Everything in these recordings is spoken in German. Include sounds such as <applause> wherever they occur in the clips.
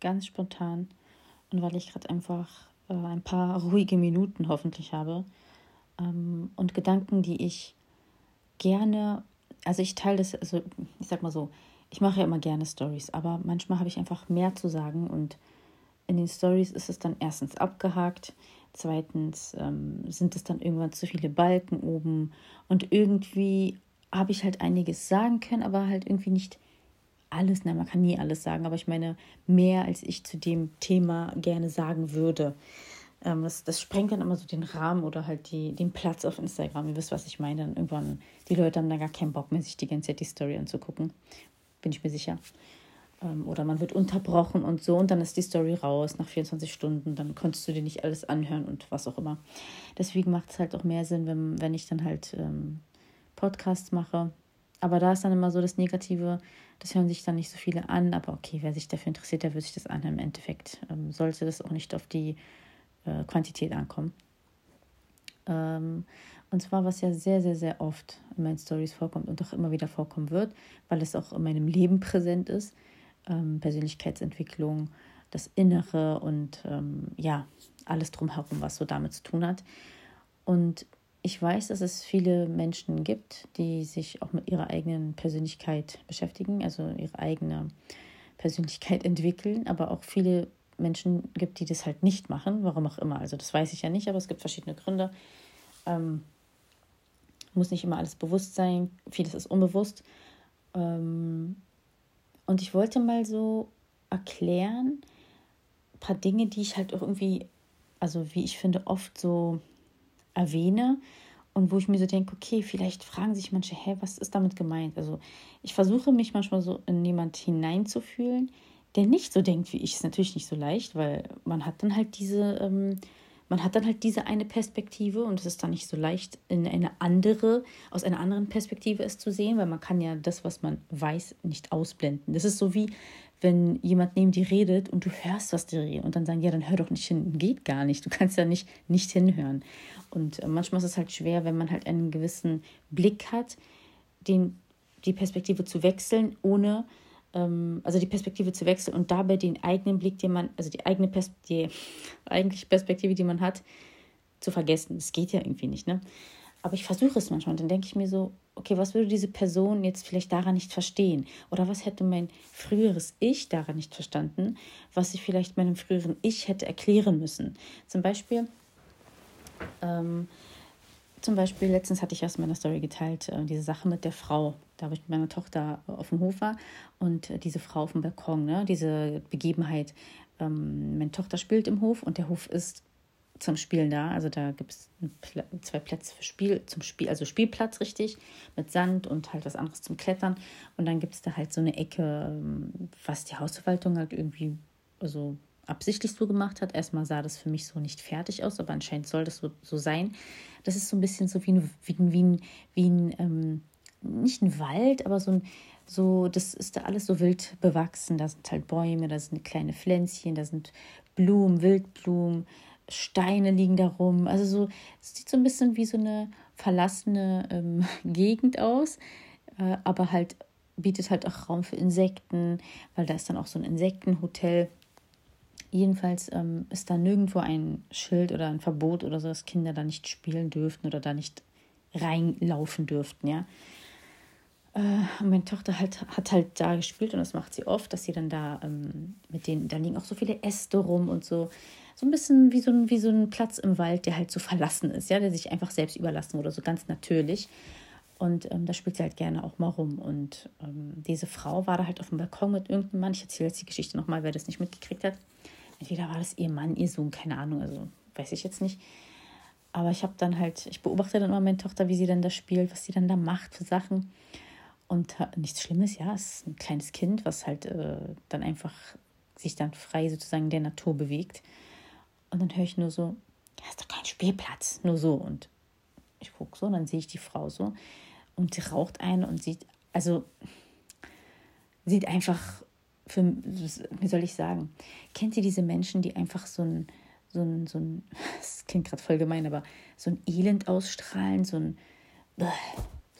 ganz spontan und weil ich gerade einfach äh, ein paar ruhige Minuten hoffentlich habe ähm, und Gedanken, die ich gerne, also ich teile das, also ich sag mal so, ich mache ja immer gerne Stories, aber manchmal habe ich einfach mehr zu sagen und in den Stories ist es dann erstens abgehakt, zweitens ähm, sind es dann irgendwann zu viele Balken oben und irgendwie habe ich halt einiges sagen können, aber halt irgendwie nicht alles, na, man kann nie alles sagen, aber ich meine mehr, als ich zu dem Thema gerne sagen würde. Ähm, das, das sprengt dann immer so den Rahmen oder halt die, den Platz auf Instagram. Ihr wisst, was ich meine. Dann irgendwann, die Leute haben da gar keinen Bock mehr, sich die ganze Zeit die Story anzugucken. Bin ich mir sicher. Ähm, oder man wird unterbrochen und so und dann ist die Story raus nach 24 Stunden. Dann konntest du dir nicht alles anhören und was auch immer. Deswegen macht es halt auch mehr Sinn, wenn, wenn ich dann halt ähm, Podcasts mache. Aber da ist dann immer so das Negative, das hören sich dann nicht so viele an. Aber okay, wer sich dafür interessiert, der wird sich das anhören. Im Endeffekt ähm, sollte das auch nicht auf die äh, Quantität ankommen. Ähm, und zwar, was ja sehr, sehr, sehr oft in meinen Stories vorkommt und auch immer wieder vorkommen wird, weil es auch in meinem Leben präsent ist. Ähm, Persönlichkeitsentwicklung, das Innere und ähm, ja, alles drumherum, was so damit zu tun hat. Und ich weiß, dass es viele Menschen gibt, die sich auch mit ihrer eigenen Persönlichkeit beschäftigen, also ihre eigene Persönlichkeit <laughs> entwickeln, aber auch viele Menschen gibt, die das halt nicht machen, warum auch immer. Also das weiß ich ja nicht, aber es gibt verschiedene Gründe. Ähm, muss nicht immer alles bewusst sein, vieles ist unbewusst. Ähm, und ich wollte mal so erklären, ein paar Dinge, die ich halt irgendwie, also wie ich finde, oft so erwähne und wo ich mir so denke, okay, vielleicht fragen sich manche, hä, was ist damit gemeint? Also ich versuche mich manchmal so in jemand hineinzufühlen, der nicht so denkt wie ich. Ist natürlich nicht so leicht, weil man hat dann halt diese, ähm, man hat dann halt diese eine Perspektive und es ist dann nicht so leicht, in eine andere, aus einer anderen Perspektive es zu sehen, weil man kann ja das, was man weiß, nicht ausblenden. Das ist so wie, wenn jemand neben dir redet und du hörst, was die reden und dann sagen, ja, dann hör doch nicht hin. Geht gar nicht. Du kannst ja nicht, nicht hinhören. Und äh, manchmal ist es halt schwer, wenn man halt einen gewissen Blick hat, den, die Perspektive zu wechseln, ohne, ähm, also die Perspektive zu wechseln und dabei den eigenen Blick, den man, also die eigene Pers die <laughs> eigentliche Perspektive, die man hat, zu vergessen. Das geht ja irgendwie nicht, ne? Aber ich versuche es manchmal und dann denke ich mir so, okay, was würde diese Person jetzt vielleicht daran nicht verstehen? Oder was hätte mein früheres Ich daran nicht verstanden, was ich vielleicht meinem früheren Ich hätte erklären müssen? Zum Beispiel, ähm, zum Beispiel, letztens hatte ich aus meiner Story geteilt, äh, diese Sache mit der Frau. Da habe ich mit meiner Tochter auf dem Hof war und äh, diese Frau auf dem Balkon, ne, diese Begebenheit. Ähm, meine Tochter spielt im Hof und der Hof ist zum Spielen da. Also da gibt es zwei Plätze für Spiel, zum Spiel, also Spielplatz richtig, mit Sand und halt was anderes zum Klettern. Und dann gibt es da halt so eine Ecke, ähm, was die Hausverwaltung halt irgendwie, also absichtlich so gemacht hat. Erstmal sah das für mich so nicht fertig aus, aber anscheinend soll das so, so sein. Das ist so ein bisschen so wie ein, wie ein, wie ein, wie ein ähm, nicht ein Wald, aber so ein, so, das ist da alles so wild bewachsen. Da sind halt Bäume, da sind kleine Pflänzchen, da sind Blumen, Wildblumen, Steine liegen da rum. Also so, es sieht so ein bisschen wie so eine verlassene ähm, <laughs> Gegend aus, äh, aber halt bietet halt auch Raum für Insekten, weil da ist dann auch so ein Insektenhotel. Jedenfalls ähm, ist da nirgendwo ein Schild oder ein Verbot oder so, dass Kinder da nicht spielen dürften oder da nicht reinlaufen dürften, ja. Äh, meine Tochter halt, hat halt da gespielt und das macht sie oft, dass sie dann da ähm, mit denen, da liegen auch so viele Äste rum und so. So ein bisschen wie so, ein, wie so ein Platz im Wald, der halt so verlassen ist, ja, der sich einfach selbst überlassen wurde, so ganz natürlich. Und ähm, da spielt sie halt gerne auch mal rum. Und ähm, diese Frau war da halt auf dem Balkon mit irgendeinem Mann. Ich erzähle jetzt die Geschichte nochmal, wer das nicht mitgekriegt hat. Entweder war das ihr Mann, ihr Sohn, keine Ahnung, also weiß ich jetzt nicht. Aber ich habe dann halt, ich beobachte dann immer meine Tochter, wie sie dann da spielt, was sie dann da macht für Sachen. Und nichts Schlimmes, ja, es ist ein kleines Kind, was halt äh, dann einfach sich dann frei sozusagen der Natur bewegt. Und dann höre ich nur so, ja, ist doch kein Spielplatz, nur so. Und ich gucke so und dann sehe ich die Frau so und sie raucht eine und sieht, also sieht einfach für, wie soll ich sagen, kennt ihr diese Menschen, die einfach so ein, so ein, so ein, <laughs> das klingt gerade voll gemein, aber so ein Elend ausstrahlen, so ein,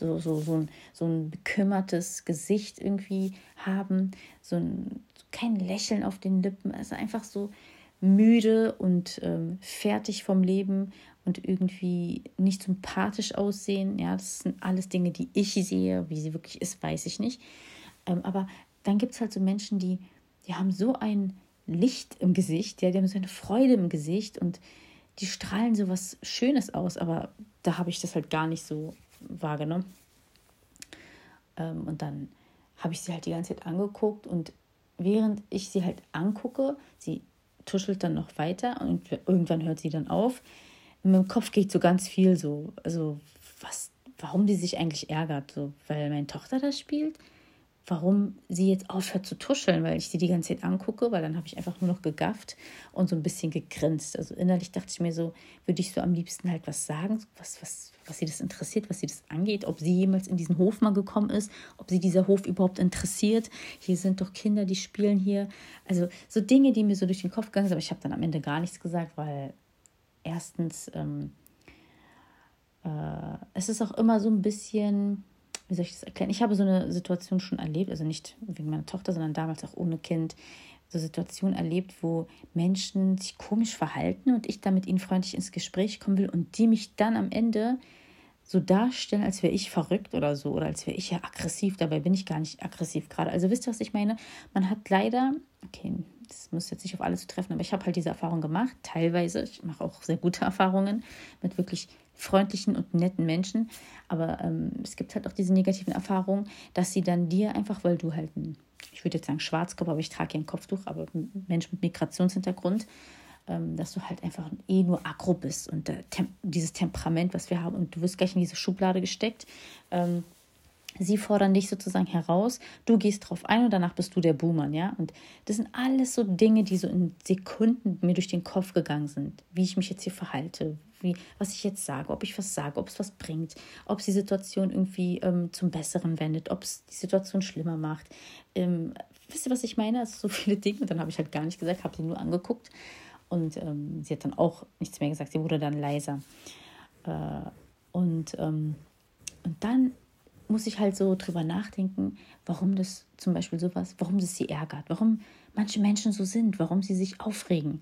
so, so, so, ein, so ein bekümmertes Gesicht irgendwie haben, so ein kein Lächeln auf den Lippen. Also einfach so müde und ähm, fertig vom Leben und irgendwie nicht sympathisch aussehen. Ja, das sind alles Dinge, die ich sehe. Wie sie wirklich ist, weiß ich nicht. Ähm, aber dann gibt es halt so Menschen, die, die haben so ein Licht im Gesicht, ja, die haben so eine Freude im Gesicht und die strahlen so was Schönes aus, aber da habe ich das halt gar nicht so wahrgenommen. Ähm, und dann habe ich sie halt die ganze Zeit angeguckt und während ich sie halt angucke, sie tuschelt dann noch weiter und irgendwann hört sie dann auf. In meinem Kopf geht so ganz viel so, also was, warum die sich eigentlich ärgert, so, weil meine Tochter das spielt warum sie jetzt aufhört zu tuscheln, weil ich sie die ganze Zeit angucke, weil dann habe ich einfach nur noch gegafft und so ein bisschen gegrinst. Also innerlich dachte ich mir so, würde ich so am liebsten halt was sagen, was, was, was sie das interessiert, was sie das angeht, ob sie jemals in diesen Hof mal gekommen ist, ob sie dieser Hof überhaupt interessiert. Hier sind doch Kinder, die spielen hier. Also so Dinge, die mir so durch den Kopf gegangen sind, aber ich habe dann am Ende gar nichts gesagt, weil erstens, ähm, äh, es ist auch immer so ein bisschen wie soll ich das erklären? Ich habe so eine Situation schon erlebt, also nicht wegen meiner Tochter, sondern damals auch ohne Kind, so Situationen erlebt, wo Menschen sich komisch verhalten und ich dann mit ihnen freundlich ins Gespräch kommen will und die mich dann am Ende so darstellen, als wäre ich verrückt oder so oder als wäre ich ja aggressiv. Dabei bin ich gar nicht aggressiv gerade. Also wisst ihr, was ich meine? Man hat leider, okay, das muss jetzt nicht auf alles treffen, aber ich habe halt diese Erfahrung gemacht, teilweise. Ich mache auch sehr gute <laughs> Erfahrungen mit wirklich freundlichen und netten Menschen. Aber ähm, es gibt halt auch diese negativen Erfahrungen, dass sie dann dir einfach, weil du halt ein, ich würde jetzt sagen Schwarzkopf, aber ich trage ja ein Kopftuch, aber ein Mensch mit Migrationshintergrund, ähm, dass du halt einfach eh nur aggro bist und äh, tem dieses Temperament, was wir haben, und du wirst gleich in diese Schublade gesteckt. Ähm, Sie fordern dich sozusagen heraus, du gehst drauf ein und danach bist du der Buhmann, ja? Und das sind alles so Dinge, die so in Sekunden mir durch den Kopf gegangen sind, wie ich mich jetzt hier verhalte, wie, was ich jetzt sage, ob ich was sage, ob es was bringt, ob es die Situation irgendwie ähm, zum Besseren wendet, ob es die Situation schlimmer macht. Ähm, wisst ihr, was ich meine? Also so <laughs> viele Dinge. Und dann habe ich halt gar nicht gesagt, habe sie nur angeguckt. Und ähm, sie hat dann auch nichts mehr gesagt. Sie wurde dann leiser. Äh, und, ähm, und dann muss ich halt so drüber nachdenken, warum das zum Beispiel sowas, warum das sie ärgert, warum manche Menschen so sind, warum sie sich aufregen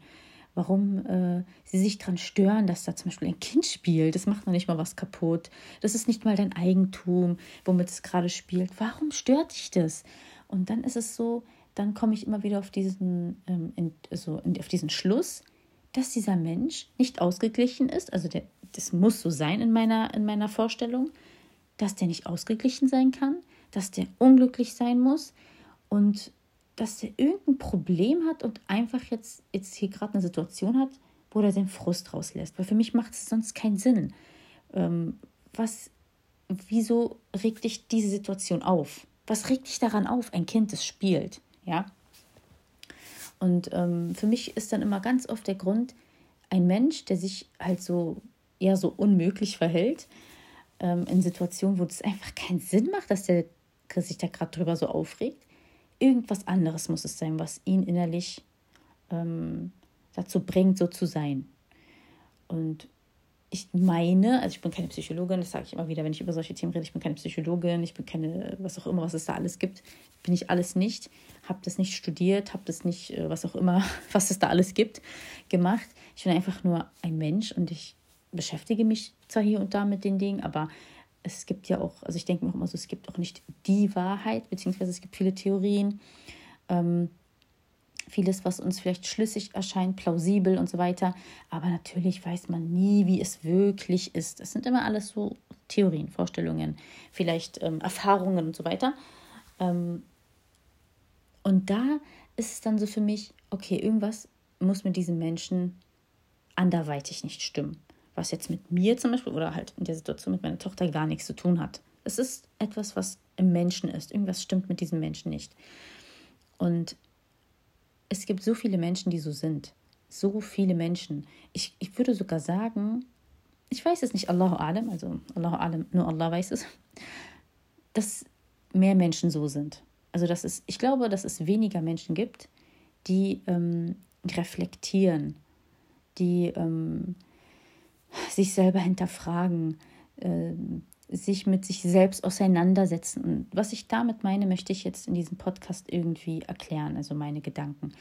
warum äh, sie sich daran stören, dass da zum Beispiel ein Kind spielt. Das macht noch nicht mal was kaputt. Das ist nicht mal dein Eigentum, womit es gerade spielt. Warum stört dich das? Und dann ist es so, dann komme ich immer wieder auf diesen, ähm, in, also in, auf diesen Schluss, dass dieser Mensch nicht ausgeglichen ist. Also der, das muss so sein in meiner, in meiner Vorstellung, dass der nicht ausgeglichen sein kann, dass der unglücklich sein muss und dass er irgendein Problem hat und einfach jetzt, jetzt hier gerade eine Situation hat, wo er seinen Frust rauslässt. Weil für mich macht es sonst keinen Sinn. Ähm, was, wieso regt dich diese Situation auf? Was regt dich daran auf, ein Kind, das spielt? Ja. Und ähm, für mich ist dann immer ganz oft der Grund, ein Mensch, der sich halt so eher so unmöglich verhält, ähm, in Situationen, wo es einfach keinen Sinn macht, dass der sich da gerade drüber so aufregt, irgendwas anderes muss es sein, was ihn innerlich ähm, dazu bringt, so zu sein. Und ich meine, also ich bin keine Psychologin, das sage ich immer wieder, wenn ich über solche Themen rede, ich bin keine Psychologin, ich bin keine, was auch immer, was es da alles gibt, bin ich alles nicht, habe das nicht studiert, habe das nicht, äh, was auch immer, <laughs> was es da alles gibt, gemacht. Ich bin einfach nur ein Mensch und ich beschäftige mich zwar hier und da mit den Dingen, aber es gibt ja auch, also ich denke mir auch immer so, es gibt auch nicht die Wahrheit, beziehungsweise es gibt viele Theorien, ähm, vieles, was uns vielleicht schlüssig erscheint, plausibel und so weiter. Aber natürlich weiß man nie, wie es wirklich ist. Das sind immer alles so Theorien, Vorstellungen, vielleicht ähm, Erfahrungen und so weiter. Ähm, und da ist es dann so für mich, okay, irgendwas muss mit diesem Menschen anderweitig nicht stimmen was jetzt mit mir zum Beispiel oder halt in der Situation mit meiner Tochter gar nichts zu tun hat. Es ist etwas, was im Menschen ist. Irgendwas stimmt mit diesem Menschen nicht. Und es gibt so viele Menschen, die so sind. So viele Menschen. Ich, ich würde sogar sagen, ich weiß es nicht, Allahu Alam, also Allahu Alam, nur Allah weiß es, <laughs> dass mehr Menschen so sind. Also dass es, ich glaube, dass es weniger Menschen gibt, die ähm, reflektieren, die ähm, sich selber hinterfragen, äh, sich mit sich selbst auseinandersetzen. Und was ich damit meine, möchte ich jetzt in diesem Podcast irgendwie erklären, also meine Gedanken.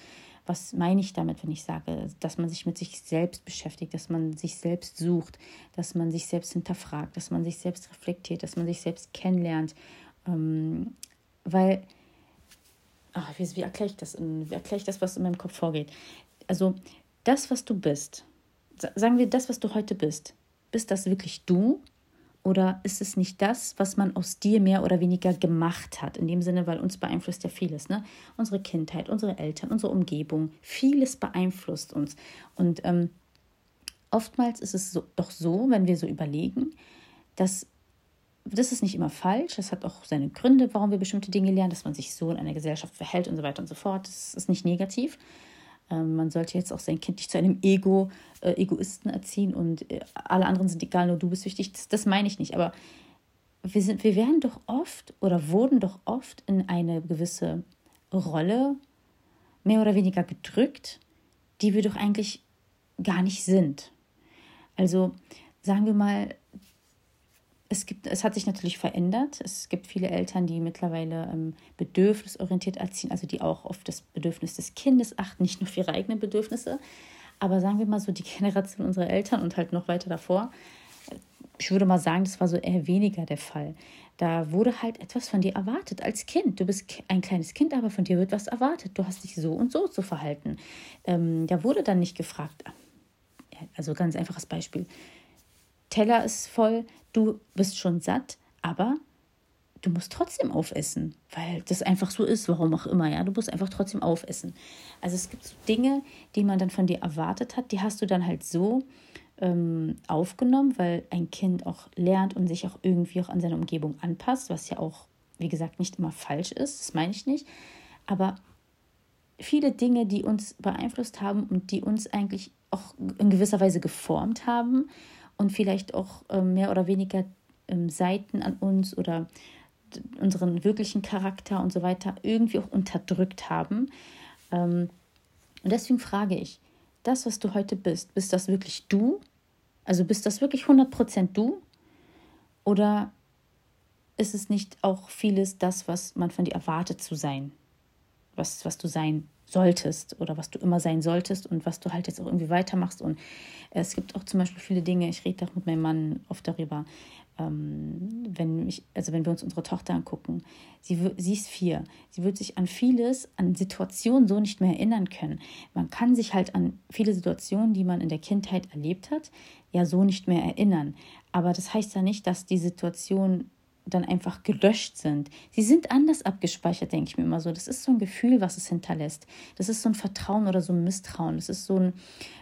Was meine ich damit, wenn ich sage, dass man sich mit sich selbst beschäftigt, dass man sich selbst sucht, dass man sich selbst hinterfragt, dass man sich selbst reflektiert, dass man sich selbst kennenlernt? Ähm, weil, ach, wie, wie erkläre ich das? Wie erkläre ich das, was in meinem Kopf vorgeht? Also, das, was du bist, sagen wir das, was du heute bist, bist das wirklich du? Oder ist es nicht das, was man aus dir mehr oder weniger gemacht hat? In dem Sinne, weil uns beeinflusst ja vieles. Ne? Unsere Kindheit, unsere Eltern, unsere Umgebung, vieles beeinflusst uns. Und ähm, oftmals ist es so, doch so, wenn wir so überlegen, dass das ist nicht immer falsch. Das hat auch seine Gründe, warum wir bestimmte Dinge lernen, dass man sich so in einer Gesellschaft verhält und so weiter und so fort. Das ist nicht negativ. Ähm, man sollte jetzt auch sein Kind nicht zu einem Ego, äh, Egoisten erziehen und äh, alle anderen sind egal, nur du bist wichtig. Das, das meine ich nicht. Aber wir, sind, wir werden doch oft oder wurden doch oft in eine gewisse Rolle mehr oder weniger gedrückt, die wir doch eigentlich gar nicht sind. Also sagen wir mal, es, gibt, es hat sich natürlich verändert. Es gibt viele Eltern, die mittlerweile ähm, bedürfnisorientiert erziehen, also die auch auf das Bedürfnis des Kindes achten, nicht nur auf ihre eigenen Bedürfnisse. Aber sagen wir mal so die Generation unserer Eltern und halt noch weiter davor, ich würde mal sagen, das war so eher weniger der Fall. Da wurde halt etwas von dir erwartet als Kind. Du bist ein kleines Kind, aber von dir wird was erwartet. Du hast dich so und so zu verhalten. Ähm, da wurde dann nicht gefragt. Also ganz einfaches Beispiel. Teller ist voll, du bist schon satt, aber du musst trotzdem aufessen, weil das einfach so ist, warum auch immer, ja, du musst einfach trotzdem aufessen. Also es gibt so Dinge, die man dann von dir erwartet hat, die hast du dann halt so ähm, aufgenommen, weil ein Kind auch lernt und sich auch irgendwie auch an seine Umgebung anpasst, was ja auch, wie gesagt, nicht immer falsch ist, das meine ich nicht, aber viele Dinge, die uns beeinflusst haben und die uns eigentlich auch in gewisser Weise geformt haben, und vielleicht auch ähm, mehr oder weniger ähm, Seiten an uns oder unseren wirklichen Charakter und so weiter irgendwie auch unterdrückt haben. Ähm, und deswegen frage ich, das, was du heute bist, bist das wirklich du? Also bist das wirklich 100% du? Oder ist es nicht auch vieles das, was man von dir erwartet zu sein? Was, was du sein solltest oder was du immer sein solltest und was du halt jetzt auch irgendwie weitermachst. Und es gibt auch zum Beispiel viele Dinge, ich rede auch mit meinem Mann oft darüber, ähm, wenn ich, also wenn wir uns unsere Tochter angucken, sie, sie ist vier, sie wird sich an vieles, an Situationen so nicht mehr erinnern können. Man kann sich halt an viele Situationen, die man in der Kindheit erlebt hat, ja so nicht mehr erinnern. Aber das heißt ja nicht, dass die Situation dann einfach gelöscht sind. Sie sind anders abgespeichert, denke ich mir immer so. Das ist so ein Gefühl, was es hinterlässt. Das ist so ein Vertrauen oder so ein Misstrauen. Das ist so ein,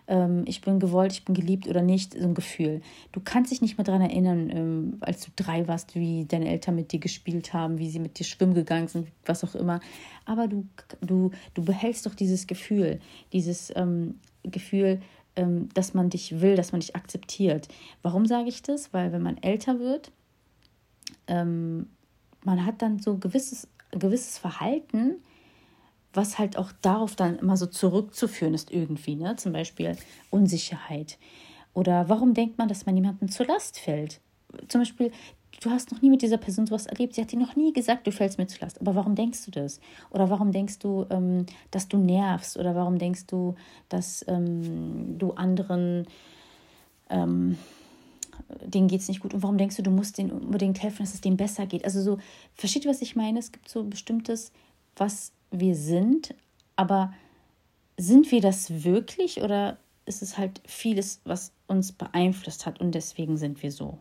ähm, ich bin gewollt, ich bin geliebt oder nicht, so ein Gefühl. Du kannst dich nicht mehr daran erinnern, ähm, als du drei warst, wie deine Eltern mit dir gespielt haben, wie sie mit dir schwimmen gegangen sind, was auch immer. Aber du, du, du behältst doch dieses Gefühl, dieses ähm, Gefühl, ähm, dass man dich will, dass man dich akzeptiert. Warum sage ich das? Weil wenn man älter wird, ähm, man hat dann so gewisses, gewisses Verhalten, was halt auch darauf dann immer so zurückzuführen ist irgendwie, ne? Zum Beispiel Unsicherheit. Oder warum denkt man, dass man jemandem zur Last fällt? Zum Beispiel, du hast noch nie mit dieser Person sowas erlebt, sie hat dir noch nie gesagt, du fällst mir zur Last. Aber warum denkst du das? Oder warum denkst du, ähm, dass du nervst? Oder warum denkst du, dass ähm, du anderen ähm, denen geht es nicht gut und warum denkst du, du musst denen unbedingt helfen, dass es denen besser geht? Also so, versteht ihr, was ich meine? Es gibt so bestimmtes, was wir sind, aber sind wir das wirklich oder ist es halt vieles, was uns beeinflusst hat und deswegen sind wir so?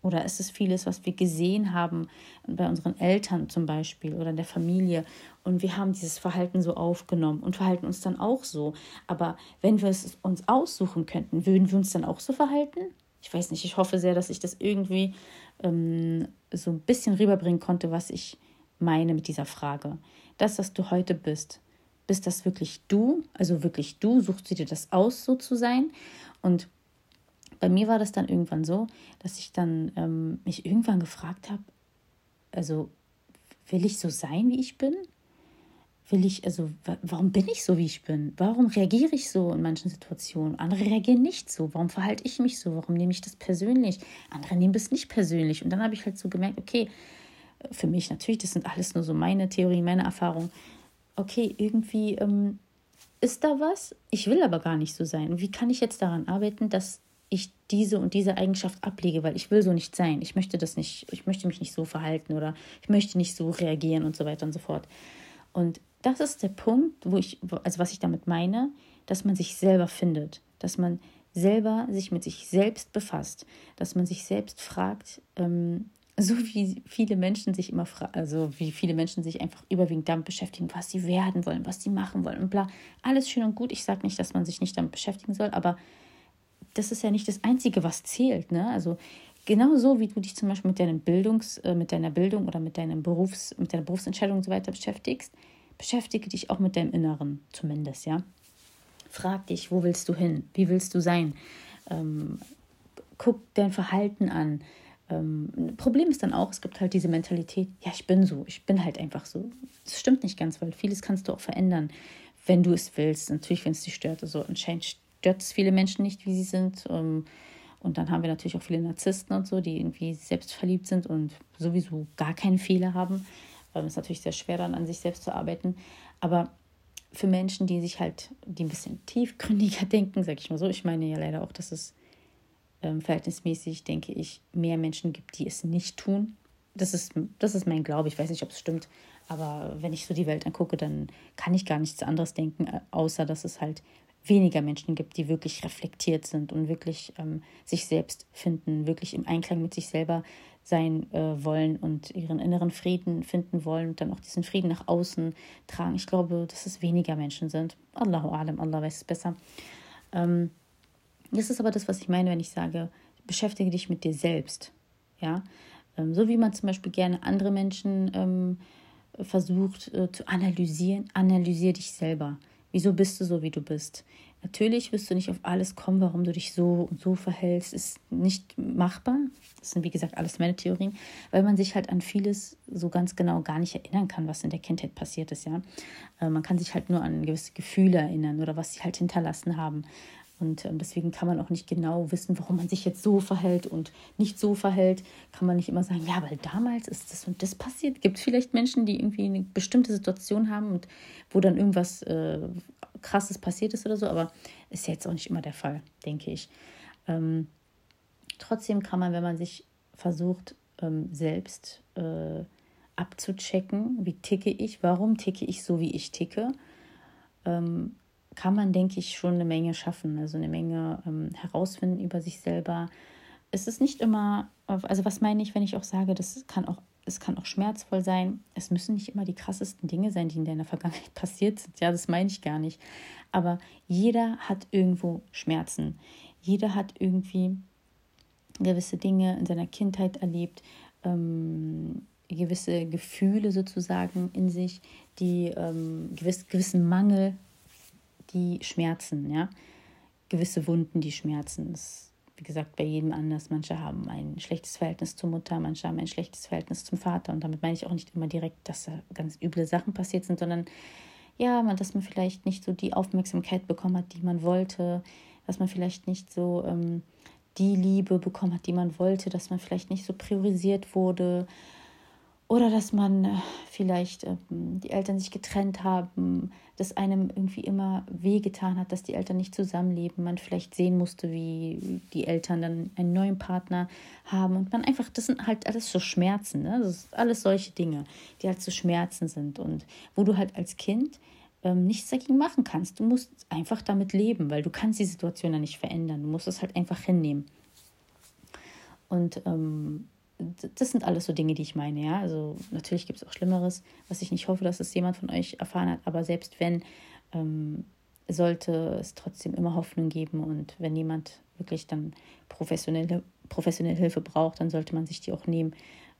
Oder ist es vieles, was wir gesehen haben bei unseren Eltern zum Beispiel oder in der Familie und wir haben dieses Verhalten so aufgenommen und verhalten uns dann auch so. Aber wenn wir es uns aussuchen könnten, würden wir uns dann auch so verhalten? Ich weiß nicht, ich hoffe sehr, dass ich das irgendwie ähm, so ein bisschen rüberbringen konnte, was ich meine mit dieser Frage. Das, was du heute bist, bist das wirklich du? Also wirklich du? Suchst du dir das aus, so zu sein? Und bei mir war das dann irgendwann so, dass ich dann ähm, mich irgendwann gefragt habe, also will ich so sein, wie ich bin? Will ich, also warum bin ich so, wie ich bin? Warum reagiere ich so in manchen Situationen? Andere reagieren nicht so. Warum verhalte ich mich so? Warum nehme ich das persönlich? Andere nehmen es nicht persönlich. Und dann habe ich halt so gemerkt, okay, für mich natürlich, das sind alles nur so meine Theorien, meine Erfahrungen. Okay, irgendwie ähm, ist da was, ich will aber gar nicht so sein. wie kann ich jetzt daran arbeiten, dass ich diese und diese Eigenschaft ablege, weil ich will so nicht sein. Ich möchte das nicht, ich möchte mich nicht so verhalten oder ich möchte nicht so reagieren und so weiter und so fort. Und das ist der Punkt, wo ich, also was ich damit meine, dass man sich selber findet, dass man selber sich mit sich selbst befasst, dass man sich selbst fragt, ähm, so wie viele Menschen sich immer also wie viele Menschen sich einfach überwiegend damit beschäftigen, was sie werden wollen, was sie machen wollen und bla. Alles schön und gut. Ich sage nicht, dass man sich nicht damit beschäftigen soll, aber das ist ja nicht das Einzige, was zählt. Ne? Also genauso wie du dich zum Beispiel mit, deinem Bildungs, äh, mit deiner Bildung oder mit, deinem Berufs, mit deiner Berufsentscheidung und so weiter beschäftigst, beschäftige dich auch mit deinem Inneren zumindest, ja. Frag dich, wo willst du hin? Wie willst du sein? Ähm, guck dein Verhalten an. Ähm, Problem ist dann auch, es gibt halt diese Mentalität, ja, ich bin so, ich bin halt einfach so. Das stimmt nicht ganz, weil vieles kannst du auch verändern, wenn du es willst. Natürlich, wenn es dich stört. Also anscheinend stört es viele Menschen nicht, wie sie sind. Ähm, und dann haben wir natürlich auch viele Narzissten und so, die irgendwie selbstverliebt sind und sowieso gar keine Fehler haben. Es ist natürlich sehr schwer, dann an sich selbst zu arbeiten. Aber für Menschen, die sich halt, die ein bisschen tiefgründiger <laughs> denken, sag ich mal so, ich meine ja leider auch, dass es ähm, verhältnismäßig, denke ich, mehr Menschen gibt, die es nicht tun. Das ist, das ist mein Glaube. Ich weiß nicht, ob es stimmt. Aber wenn ich so die Welt angucke, dann kann ich gar nichts anderes denken, äh, außer dass es halt weniger Menschen gibt, die wirklich reflektiert sind und wirklich ähm, sich selbst finden, wirklich im Einklang mit sich selber sein äh, wollen und ihren inneren Frieden finden wollen und dann auch diesen Frieden nach außen tragen. Ich glaube, dass es weniger Menschen sind. Allahu Alam, Allah weiß es besser. Ähm, das ist aber das, was ich meine, wenn ich sage, beschäftige dich mit dir selbst. Ja, ähm, so wie man zum Beispiel gerne andere Menschen ähm, versucht äh, zu analysieren, analysiere dich selber. Wieso bist du so, wie du bist? Natürlich wirst du nicht auf alles kommen, warum du dich so und so verhältst. Ist nicht machbar. Das sind, wie gesagt, alles meine Theorien, weil man sich halt an vieles so ganz genau gar nicht erinnern kann, was in der Kindheit passiert ist. Ja, äh, Man kann sich halt nur an gewisse Gefühle erinnern oder was sie halt hinterlassen haben. Und ähm, deswegen kann man auch nicht genau wissen, warum man sich jetzt so verhält und nicht so verhält. Kann man nicht immer sagen, ja, weil damals ist das und das passiert. Gibt vielleicht Menschen, die irgendwie eine bestimmte Situation haben und wo dann irgendwas äh, Krasses passiert ist oder so, aber ist ja jetzt auch nicht immer der Fall, denke ich. Ähm, trotzdem kann man, wenn man sich versucht, ähm, selbst äh, abzuchecken, wie ticke ich, warum ticke ich so, wie ich ticke, ähm, kann man, denke ich, schon eine Menge schaffen, also eine Menge ähm, herausfinden über sich selber. Es ist nicht immer, also was meine ich, wenn ich auch sage, das kann auch, es kann auch schmerzvoll sein. Es müssen nicht immer die krassesten Dinge sein, die in deiner Vergangenheit <laughs> passiert sind. Ja, das meine ich gar nicht. Aber jeder hat irgendwo Schmerzen. Jeder hat irgendwie gewisse Dinge in seiner Kindheit erlebt, ähm, gewisse Gefühle sozusagen in sich, die ähm, gewiss, gewissen Mangel die schmerzen, ja. Gewisse Wunden, die schmerzen. Das ist, wie gesagt, bei jedem anders. Manche haben ein schlechtes Verhältnis zur Mutter, manche haben ein schlechtes Verhältnis zum Vater. Und damit meine ich auch nicht immer direkt, dass da ganz üble Sachen passiert sind, sondern ja, man, dass man vielleicht nicht so die Aufmerksamkeit bekommen hat, die man wollte, dass man vielleicht nicht so ähm, die Liebe bekommen hat, die man wollte, dass man vielleicht nicht so priorisiert wurde oder dass man äh, vielleicht ähm, die Eltern sich getrennt haben, dass einem irgendwie immer wehgetan hat, dass die Eltern nicht zusammenleben, man vielleicht sehen musste, wie die Eltern dann einen neuen Partner haben und man einfach, das sind halt alles so Schmerzen, ne? das ist alles solche Dinge, die halt so Schmerzen sind und wo du halt als Kind ähm, nichts dagegen machen kannst. Du musst einfach damit leben, weil du kannst die Situation ja nicht verändern. Du musst es halt einfach hinnehmen. Und ähm, das sind alles so Dinge, die ich meine, ja. Also natürlich gibt es auch Schlimmeres, was ich nicht hoffe, dass es jemand von euch erfahren hat, aber selbst wenn, ähm, sollte es trotzdem immer Hoffnung geben und wenn jemand wirklich dann professionelle, professionelle Hilfe braucht, dann sollte man sich die auch nehmen.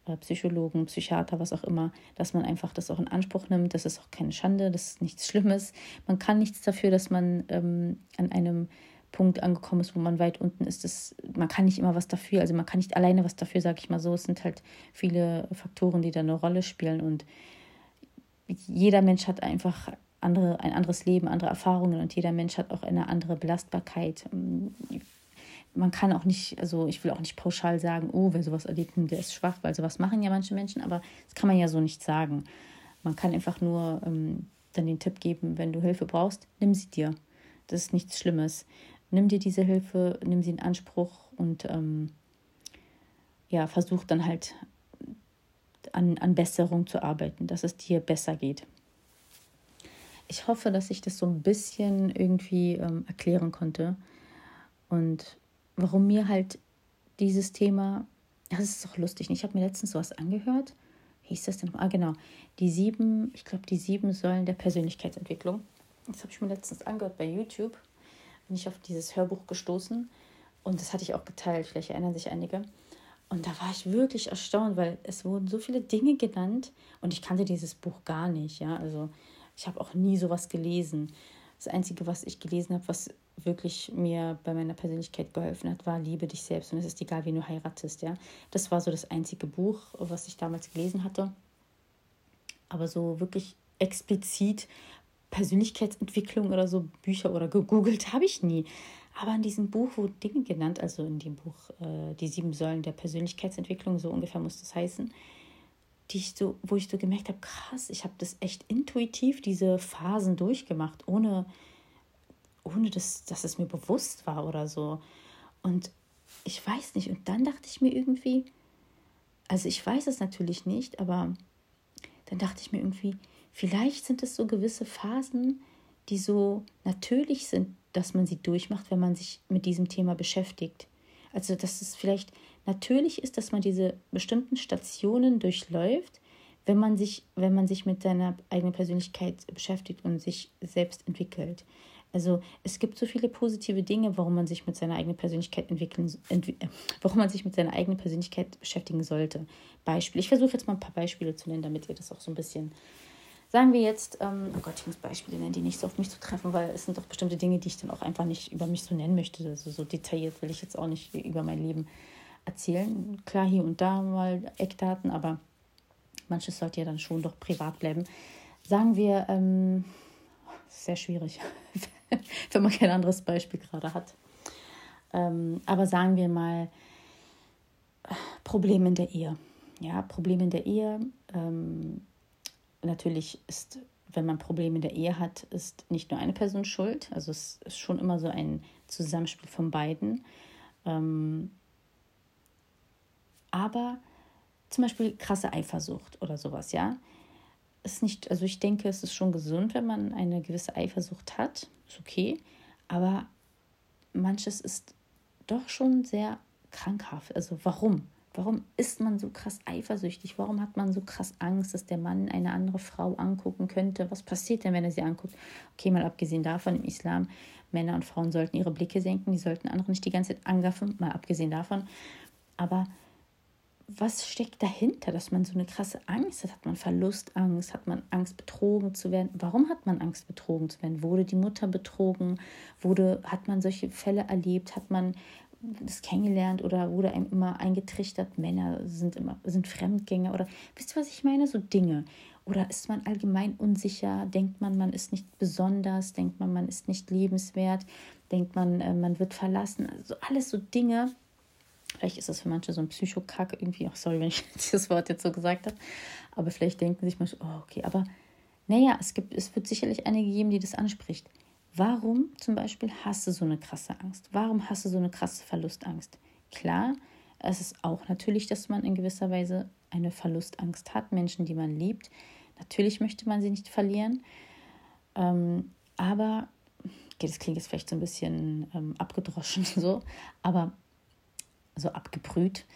Äh, Psychologen, Psychiater, was auch immer, dass man einfach das auch in Anspruch nimmt. Das ist auch keine Schande, das ist nichts Schlimmes. Man kann nichts dafür, dass man ähm, an einem Punkt angekommen ist, wo man weit unten ist. Das, man kann nicht immer was dafür, also man kann nicht alleine was dafür, sage ich mal so. Es sind halt viele Faktoren, die da eine Rolle spielen und jeder Mensch hat einfach andere, ein anderes Leben, andere Erfahrungen und jeder Mensch hat auch eine andere Belastbarkeit. Man kann auch nicht, also ich will auch nicht pauschal sagen, oh, wer sowas erlebt, der ist schwach, weil sowas machen ja manche Menschen, aber das kann man ja so nicht sagen. Man kann einfach nur ähm, dann den Tipp geben, wenn du Hilfe brauchst, nimm sie dir. Das ist nichts Schlimmes. Nimm dir diese Hilfe, nimm sie in Anspruch und ähm, ja, versuch dann halt an, an Besserung zu arbeiten, dass es dir besser geht. Ich hoffe, dass ich das so ein bisschen irgendwie ähm, erklären konnte und warum mir halt dieses Thema, das ist auch lustig, ich habe mir letztens sowas angehört, wie hieß das denn? Ah, genau, die sieben, ich glaube, die sieben Säulen der Persönlichkeitsentwicklung. Das habe ich mir letztens angehört bei YouTube, bin ich auf dieses Hörbuch gestoßen und das hatte ich auch geteilt, vielleicht erinnern sich einige. Und da war ich wirklich erstaunt, weil es wurden so viele Dinge genannt und ich kannte dieses Buch gar nicht. Ja, also ich habe auch nie sowas gelesen. Das Einzige, was ich gelesen habe, was wirklich mir bei meiner Persönlichkeit geholfen hat, war Liebe dich selbst und es ist egal, wen du heiratest. Ja, das war so das einzige Buch, was ich damals gelesen hatte. Aber so wirklich explizit Persönlichkeitsentwicklung oder so Bücher oder gegoogelt habe ich nie. Aber in diesem Buch wurden Dinge genannt, also in dem Buch äh, Die sieben Säulen der Persönlichkeitsentwicklung, so ungefähr muss das heißen, die ich so, wo ich so gemerkt habe, krass, ich habe das echt intuitiv, diese Phasen durchgemacht, ohne, ohne dass, dass es mir bewusst war oder so. Und ich weiß nicht. Und dann dachte ich mir irgendwie, also ich weiß es natürlich nicht, aber dann dachte ich mir irgendwie, vielleicht sind es so gewisse Phasen, die so natürlich sind, dass man sie durchmacht, wenn man sich mit diesem Thema beschäftigt. Also, dass es vielleicht natürlich ist, dass man diese bestimmten Stationen durchläuft, wenn man sich, wenn man sich mit seiner eigenen Persönlichkeit beschäftigt und sich selbst entwickelt. Also es gibt so viele positive Dinge, warum man sich mit seiner eigenen Persönlichkeit entwickeln, entwi warum man sich mit seiner eigenen Persönlichkeit beschäftigen sollte. Beispiel. Ich versuche jetzt mal ein paar Beispiele zu nennen, damit ihr das auch so ein bisschen Sagen wir jetzt, ähm, oh Gott, ich muss Beispiele nennen, die nicht so auf mich zu treffen, weil es sind doch bestimmte Dinge, die ich dann auch einfach nicht über mich so nennen möchte. Also so detailliert will ich jetzt auch nicht über mein Leben erzählen. Klar, hier und da mal Eckdaten, aber manches sollte ja dann schon doch privat bleiben. Sagen wir, ähm, sehr schwierig, <laughs> wenn man kein anderes Beispiel gerade hat. Ähm, aber sagen wir mal, Probleme in der Ehe. Ja, Probleme in der Ehe. Ähm, natürlich ist, wenn man Probleme in der Ehe hat, ist nicht nur eine Person schuld. Also es ist schon immer so ein Zusammenspiel von beiden. Ähm, aber zum Beispiel krasse Eifersucht oder sowas, ja. Ist nicht, also ich denke, es ist schon gesund, wenn man eine gewisse Eifersucht hat. Ist okay. Aber manches ist doch schon sehr krankhaft. Also warum? Warum ist man so krass eifersüchtig? Warum hat man so krass Angst, dass der Mann eine andere Frau angucken könnte? Was passiert denn, wenn er sie anguckt? Okay, mal abgesehen davon, im Islam, Männer und Frauen sollten ihre Blicke senken, die sollten andere nicht die ganze Zeit angaffen, mal abgesehen davon. Aber was steckt dahinter, dass man so eine krasse Angst hat? Hat man Verlustangst? Hat man Angst, betrogen zu werden? Warum hat man Angst, betrogen zu werden? Wurde die Mutter betrogen? Wurde, hat man solche Fälle erlebt? Hat man das kennengelernt oder wurde einem immer eingetrichtert, Männer sind immer sind Fremdgänger oder wisst ihr, was ich meine? So Dinge. Oder ist man allgemein unsicher? Denkt man, man ist nicht besonders? Denkt man, man ist nicht lebenswert? Denkt man, äh, man wird verlassen? Also alles so Dinge. Vielleicht ist das für manche so ein Psychokack irgendwie. Auch sorry, wenn ich <laughs> das Wort jetzt so gesagt habe. Aber vielleicht denken sich manche, oh, okay. Aber naja, es, gibt, es wird sicherlich einige geben, die das anspricht. Warum zum Beispiel hast du so eine krasse Angst? Warum hast du so eine krasse Verlustangst? Klar, es ist auch natürlich, dass man in gewisser Weise eine Verlustangst hat. Menschen, die man liebt, natürlich möchte man sie nicht verlieren. Ähm, aber, okay, das klingt jetzt vielleicht so ein bisschen ähm, abgedroschen <laughs> so, aber so abgebrüht.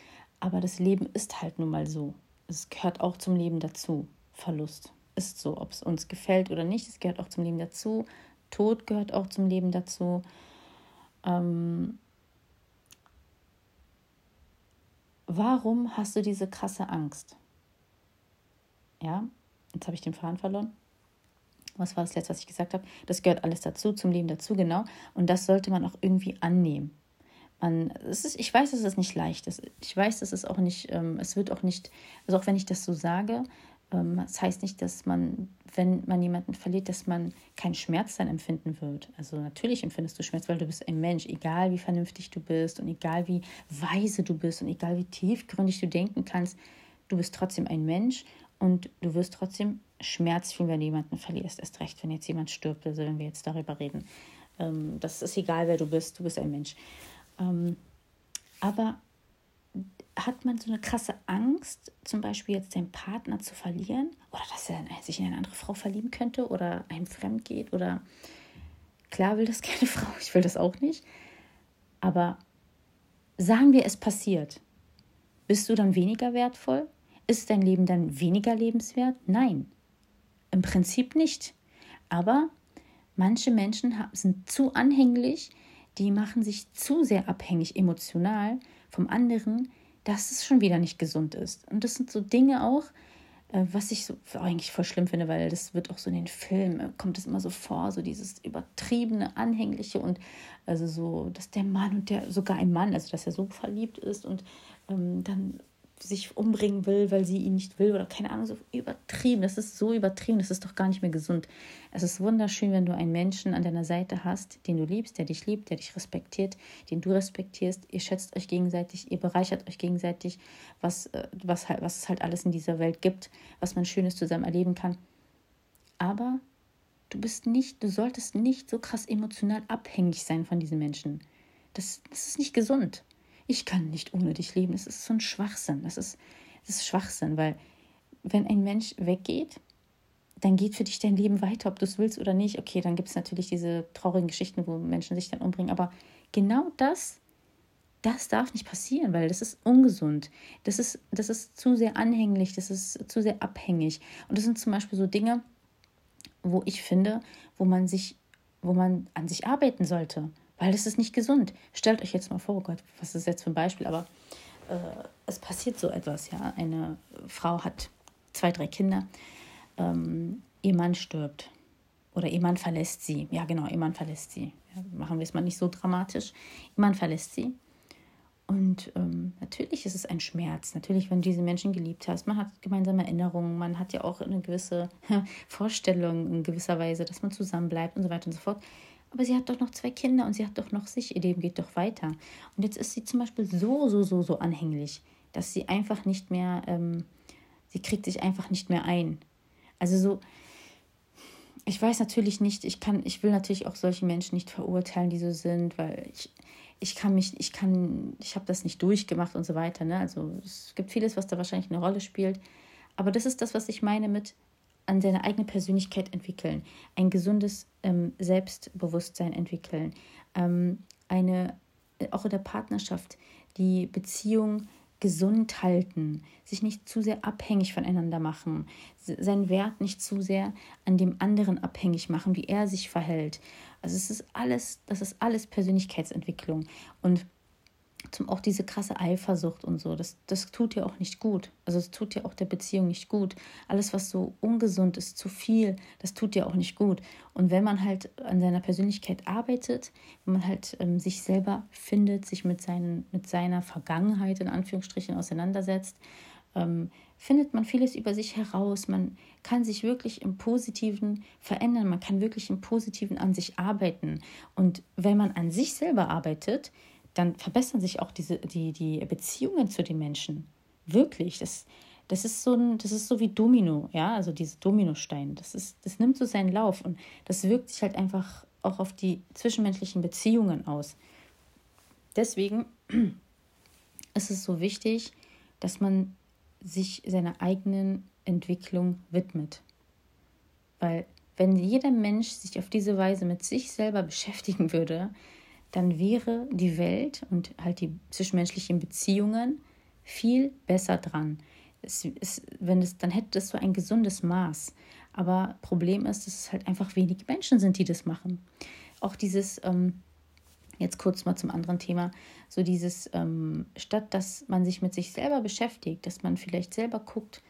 Aber das Leben ist halt nun mal so. Es gehört auch zum Leben dazu. Verlust ist so, ob es uns gefällt oder nicht. Es gehört auch zum Leben dazu. Tod gehört auch zum Leben dazu. Ähm, warum hast du diese krasse Angst? Ja, jetzt habe ich den Faden verloren. Was war das letzte, was ich gesagt habe? Das gehört alles dazu, zum Leben dazu, genau. Und das sollte man auch irgendwie annehmen. Man, es ist, ich weiß, dass es nicht leicht ist. Ich weiß, dass es auch nicht, ähm, es wird auch nicht, also auch wenn ich das so sage, ähm, das heißt nicht, dass man wenn man jemanden verliert, dass man keinen Schmerz dann empfinden wird. Also natürlich empfindest du Schmerz, weil du bist ein Mensch, egal wie vernünftig du bist und egal wie weise du bist und egal wie tiefgründig du denken kannst, du bist trotzdem ein Mensch und du wirst trotzdem Schmerz fühlen, wenn du jemanden verlierst. Erst recht, wenn jetzt jemand stirbt, also wenn wir jetzt darüber reden. Ähm, das ist egal, wer du bist, du bist ein Mensch. Ähm, aber hat man so eine krasse Angst, zum Beispiel jetzt den Partner zu verlieren oder dass er sich in eine andere Frau verlieben könnte oder einem fremd geht oder klar will das <laughs> keine Frau, ich will das auch nicht. Aber sagen wir, es passiert. Bist du dann weniger wertvoll? Ist dein Leben dann weniger lebenswert? Nein, im Prinzip nicht. Aber manche Menschen sind zu anhänglich, die machen sich zu sehr abhängig emotional vom anderen, dass es schon wieder nicht gesund ist. Und das sind so Dinge auch, äh, was ich so eigentlich voll schlimm finde, weil das wird auch so in den Filmen, äh, kommt es immer so vor, so dieses übertriebene, anhängliche und also so, dass der Mann und der, sogar ein Mann, also dass er so verliebt ist und ähm, dann sich umbringen will, weil sie ihn nicht will oder keine Ahnung, so übertrieben. Das ist so übertrieben, das ist doch gar nicht mehr gesund. Es ist wunderschön, wenn du einen Menschen an deiner Seite hast, den du liebst, der dich liebt, der dich respektiert, den du respektierst. Ihr schätzt euch gegenseitig, ihr bereichert euch gegenseitig, was, äh, was, halt, was es halt alles in dieser Welt gibt, was man Schönes zusammen erleben kann. Aber du bist nicht, du solltest nicht so krass emotional abhängig sein von diesen Menschen. Das, das ist nicht gesund ich kann nicht ohne dich leben. Das ist so ein Schwachsinn. Das ist, das ist Schwachsinn, weil wenn ein Mensch weggeht, dann geht für dich dein Leben weiter, ob du es willst oder nicht. Okay, dann gibt es natürlich diese traurigen Geschichten, wo Menschen sich dann umbringen. Aber genau das, das darf nicht passieren, weil das ist ungesund. Das ist, das ist zu sehr anhänglich, das ist zu sehr abhängig. Und das sind zum Beispiel so Dinge, wo ich finde, wo man sich, wo man an sich arbeiten sollte weil das ist nicht gesund. Stellt euch jetzt mal vor, oh Gott, was ist jetzt für ein Beispiel, aber äh, es passiert so etwas, ja. Eine Frau hat zwei, drei Kinder, ähm, ihr Mann stirbt oder ihr Mann verlässt sie. Ja, genau, ihr Mann verlässt sie. Ja, machen wir es mal nicht so dramatisch. Ihr Mann verlässt sie. Und ähm, natürlich ist es ein Schmerz. Natürlich, wenn du diese Menschen geliebt hast, man hat gemeinsame Erinnerungen, man hat ja auch eine gewisse <laughs> Vorstellung in gewisser Weise, dass man zusammenbleibt und so weiter und so fort. Aber sie hat doch noch zwei Kinder und sie hat doch noch sich, ihr Leben geht doch weiter. Und jetzt ist sie zum Beispiel so, so, so, so anhänglich, dass sie einfach nicht mehr, ähm, sie kriegt sich einfach nicht mehr ein. Also so, ich weiß natürlich nicht, ich kann, ich will natürlich auch solche Menschen nicht verurteilen, die so sind, weil ich, ich kann mich, ich kann, ich habe das nicht durchgemacht und so weiter. Ne? Also es gibt vieles, was da wahrscheinlich eine Rolle spielt. Aber das ist das, was ich meine mit, an seine eigene Persönlichkeit entwickeln, ein gesundes ähm, Selbstbewusstsein entwickeln, ähm, eine, äh, auch in der Partnerschaft die Beziehung gesund halten, sich nicht zu sehr abhängig voneinander machen, seinen Wert nicht zu sehr an dem anderen abhängig machen, wie er sich verhält. Also es ist alles, das ist alles Persönlichkeitsentwicklung und zum auch diese krasse Eifersucht und so, das, das tut ja auch nicht gut. Also es tut ja auch der Beziehung nicht gut. Alles, was so ungesund ist, zu viel, das tut ja auch nicht gut. Und wenn man halt an seiner Persönlichkeit arbeitet, wenn man halt ähm, sich selber findet, sich mit, seinen, mit seiner Vergangenheit in Anführungsstrichen auseinandersetzt, ähm, findet man vieles über sich heraus. Man kann sich wirklich im Positiven verändern. Man kann wirklich im Positiven an sich arbeiten. Und wenn man an sich selber arbeitet, dann verbessern sich auch diese, die, die Beziehungen zu den Menschen. Wirklich. Das, das ist so ein, das ist so wie Domino, ja, also diese Dominosteine. Das ist, das nimmt so seinen Lauf und das wirkt sich halt einfach auch auf die zwischenmenschlichen Beziehungen aus. Deswegen <clears throat> ist es so wichtig, dass man sich seiner eigenen Entwicklung widmet. Weil wenn jeder Mensch sich auf diese Weise mit sich selber beschäftigen würde, dann wäre die Welt und halt die zwischenmenschlichen Beziehungen viel besser dran. Es, es, wenn es, dann hätte es so ein gesundes Maß. Aber Problem ist, dass es halt einfach wenig Menschen sind, die das machen. Auch dieses, ähm, jetzt kurz mal zum anderen Thema, so dieses, ähm, statt dass man sich mit sich selber beschäftigt, dass man vielleicht selber guckt,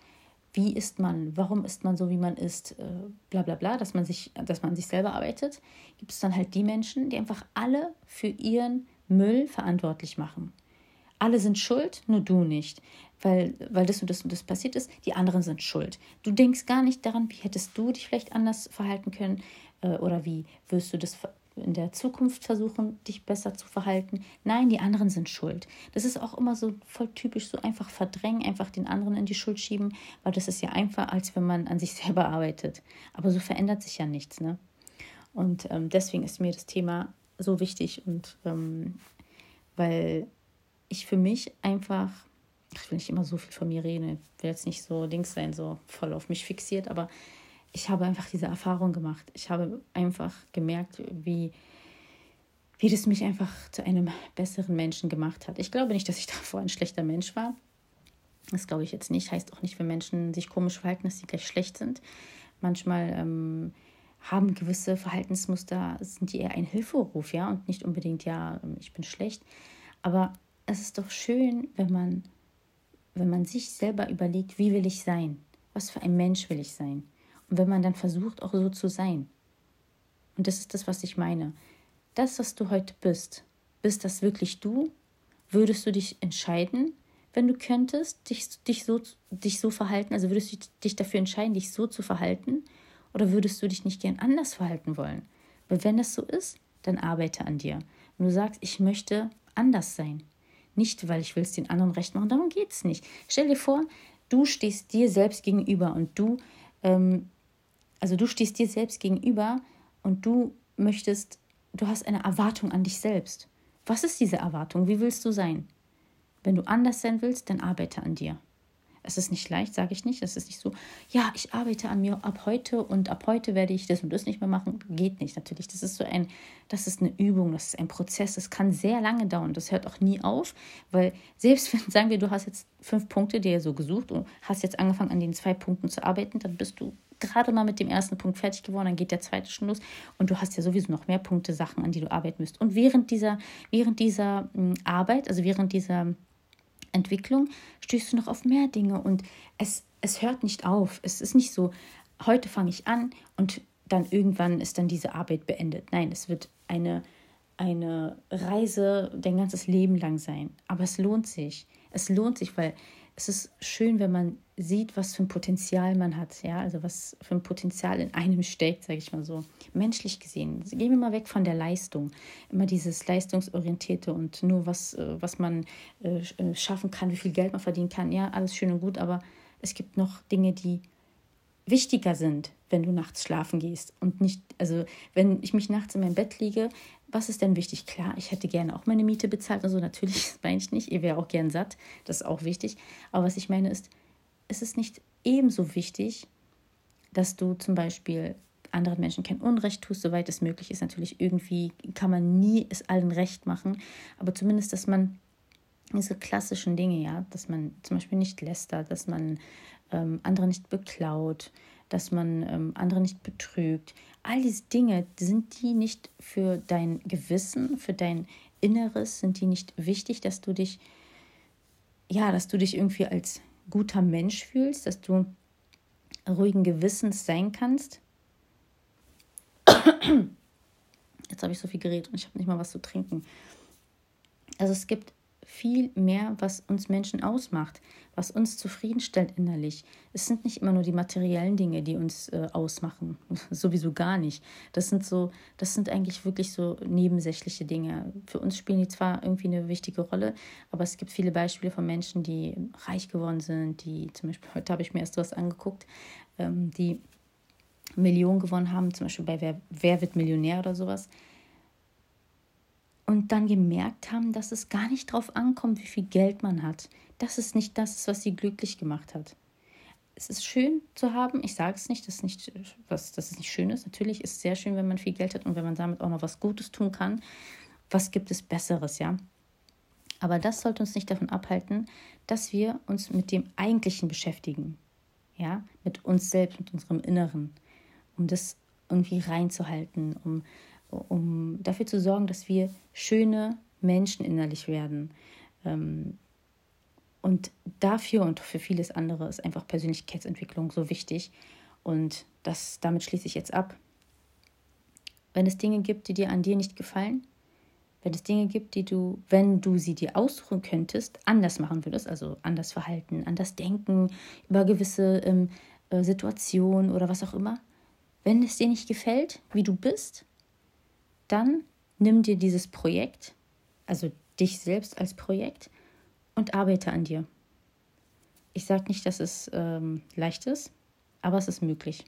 wie ist man, warum ist man so, wie man ist, äh, bla bla bla, dass man sich, dass man sich selber arbeitet, gibt es dann halt die Menschen, die einfach alle für ihren Müll verantwortlich machen. alle sind schuld, nur du nicht. Weil, weil das und das und das passiert ist, die anderen sind schuld. Du denkst gar nicht daran, wie hättest du dich vielleicht anders verhalten können äh, oder wie wirst du das in der Zukunft versuchen, dich besser zu verhalten. Nein, die anderen sind schuld. Das ist auch immer so voll typisch, so einfach verdrängen, einfach den anderen in die Schuld schieben, weil das ist ja einfach, als wenn man an sich <laughs> selber arbeitet. Aber so verändert sich ja nichts, ne? Und ähm, deswegen ist mir das Thema so wichtig und ähm, weil ich für mich einfach, ich will nicht immer so viel von mir reden, ich will jetzt nicht so Dings sein, so voll auf mich fixiert, aber ich habe einfach diese Erfahrung gemacht. Ich habe einfach gemerkt, wie, wie das mich einfach zu einem besseren Menschen gemacht hat. Ich glaube nicht, dass ich <laughs> davor ein schlechter Mensch war. Das glaube ich jetzt nicht. Heißt auch nicht, wenn Menschen sich komisch verhalten, dass sie gleich schlecht sind. Manchmal ähm, haben gewisse Verhaltensmuster, sind die eher ein Hilferuf, ja, und nicht unbedingt, ja, ich bin schlecht. Aber es ist doch schön, wenn man, wenn man sich selber überlegt, wie will ich sein? Was für ein Mensch will ich sein? Wenn man dann versucht, auch so zu sein. Und das ist das, was ich meine. Das, was du heute bist, bist das wirklich du? Würdest du dich entscheiden, wenn du könntest, dich, dich, so, dich so verhalten? Also würdest du dich dafür entscheiden, dich so zu verhalten? Oder würdest du dich nicht gern anders verhalten wollen? Weil wenn das so ist, dann arbeite an dir. Und du sagst, ich möchte anders sein. Nicht, weil ich will es den anderen recht machen, darum geht es nicht. Stell dir vor, du stehst dir selbst gegenüber und du, ähm, also du stehst dir selbst gegenüber und du möchtest, du hast eine Erwartung an dich selbst. Was ist diese Erwartung? Wie willst du sein? Wenn du anders sein willst, dann arbeite an dir. Es ist nicht leicht, sage ich nicht. Es ist nicht so, ja, ich arbeite an mir ab heute und ab heute werde ich das und das nicht mehr machen. Geht nicht, natürlich. Das ist so ein, das ist eine Übung, das ist ein Prozess. Das kann sehr lange dauern. Das hört auch nie auf, weil selbst wenn, sagen wir, du hast jetzt fünf Punkte dir so gesucht und hast jetzt angefangen, an den zwei Punkten zu arbeiten, dann bist du gerade mal mit dem ersten Punkt fertig geworden, dann geht der zweite schon los und du hast ja sowieso noch mehr Punkte, Sachen, an die du arbeiten müsst. Und während dieser, während dieser hm, Arbeit, also während dieser Entwicklung stößt du noch auf mehr Dinge und es, es hört nicht auf. Es ist nicht so, heute fange ich an und dann irgendwann ist dann diese Arbeit beendet. Nein, es wird eine, eine Reise dein ganzes Leben lang sein. Aber es lohnt sich. Es lohnt sich, weil es ist schön, wenn man sieht, was für ein Potenzial man hat, ja, also was für ein Potenzial in einem steckt, sage ich mal so, menschlich gesehen. Gehen wir mal weg von der Leistung, immer dieses leistungsorientierte und nur was, äh, was man äh, äh, schaffen kann, wie viel Geld man verdienen kann, ja, alles schön und gut, aber es gibt noch Dinge, die wichtiger sind, wenn du nachts schlafen gehst und nicht, also wenn ich mich nachts in mein Bett liege, was ist denn wichtig? Klar, ich hätte gerne auch meine Miete bezahlt und so, natürlich, <laughs> das meine ich nicht, ihr wäre auch gern satt, das ist auch wichtig, aber was ich meine ist, ist es nicht ebenso wichtig, dass du zum Beispiel anderen Menschen kein Unrecht tust, soweit es möglich ist. Natürlich irgendwie kann man nie es allen recht machen, aber zumindest, dass man diese klassischen Dinge, ja, dass man zum Beispiel nicht lästert, dass man ähm, andere nicht beklaut, dass man ähm, andere nicht betrügt. All diese Dinge, sind die nicht für dein Gewissen, für dein Inneres, sind die nicht wichtig, dass du dich, ja, dass du dich irgendwie als guter Mensch fühlst, dass du ruhigen Gewissens sein kannst. Jetzt habe ich so viel geredet und ich habe nicht mal was zu trinken. Also es gibt viel mehr, was uns Menschen ausmacht, was uns zufriedenstellt innerlich. Es sind nicht immer nur die materiellen Dinge, die uns äh, ausmachen, <laughs> sowieso gar nicht. Das sind so, das sind eigentlich wirklich so nebensächliche Dinge. Für uns spielen die zwar irgendwie eine wichtige Rolle, aber es gibt viele Beispiele von Menschen, die reich geworden sind, die zum Beispiel, heute habe ich mir erst was angeguckt, ähm, die Millionen gewonnen haben, zum Beispiel bei Wer, Wer wird Millionär oder sowas und dann gemerkt haben, dass es gar nicht darauf ankommt, wie viel Geld man hat. Das ist nicht das, was sie glücklich gemacht hat. Es ist schön zu haben, ich sage es nicht, dass, nicht was, dass es nicht schön ist. Natürlich ist es sehr schön, wenn man viel Geld hat und wenn man damit auch noch was Gutes tun kann. Was gibt es Besseres, ja? Aber das sollte uns nicht davon abhalten, dass wir uns mit dem Eigentlichen beschäftigen. Ja, mit uns selbst, mit unserem Inneren, um das irgendwie reinzuhalten, um um dafür zu sorgen, dass wir schöne Menschen innerlich werden. Ähm, und dafür und für vieles andere ist einfach Persönlichkeitsentwicklung so wichtig. Und das, damit schließe ich jetzt ab. Wenn es Dinge gibt, die dir an dir nicht gefallen, wenn es Dinge gibt, die du, wenn du sie dir aussuchen könntest, anders machen würdest, also anders verhalten, anders denken über gewisse ähm, äh, Situationen oder was auch immer, wenn es dir nicht gefällt, wie du bist, dann nimm dir dieses Projekt, also dich selbst als Projekt und arbeite an dir. Ich sage nicht, dass es ähm, leicht ist, aber es ist möglich.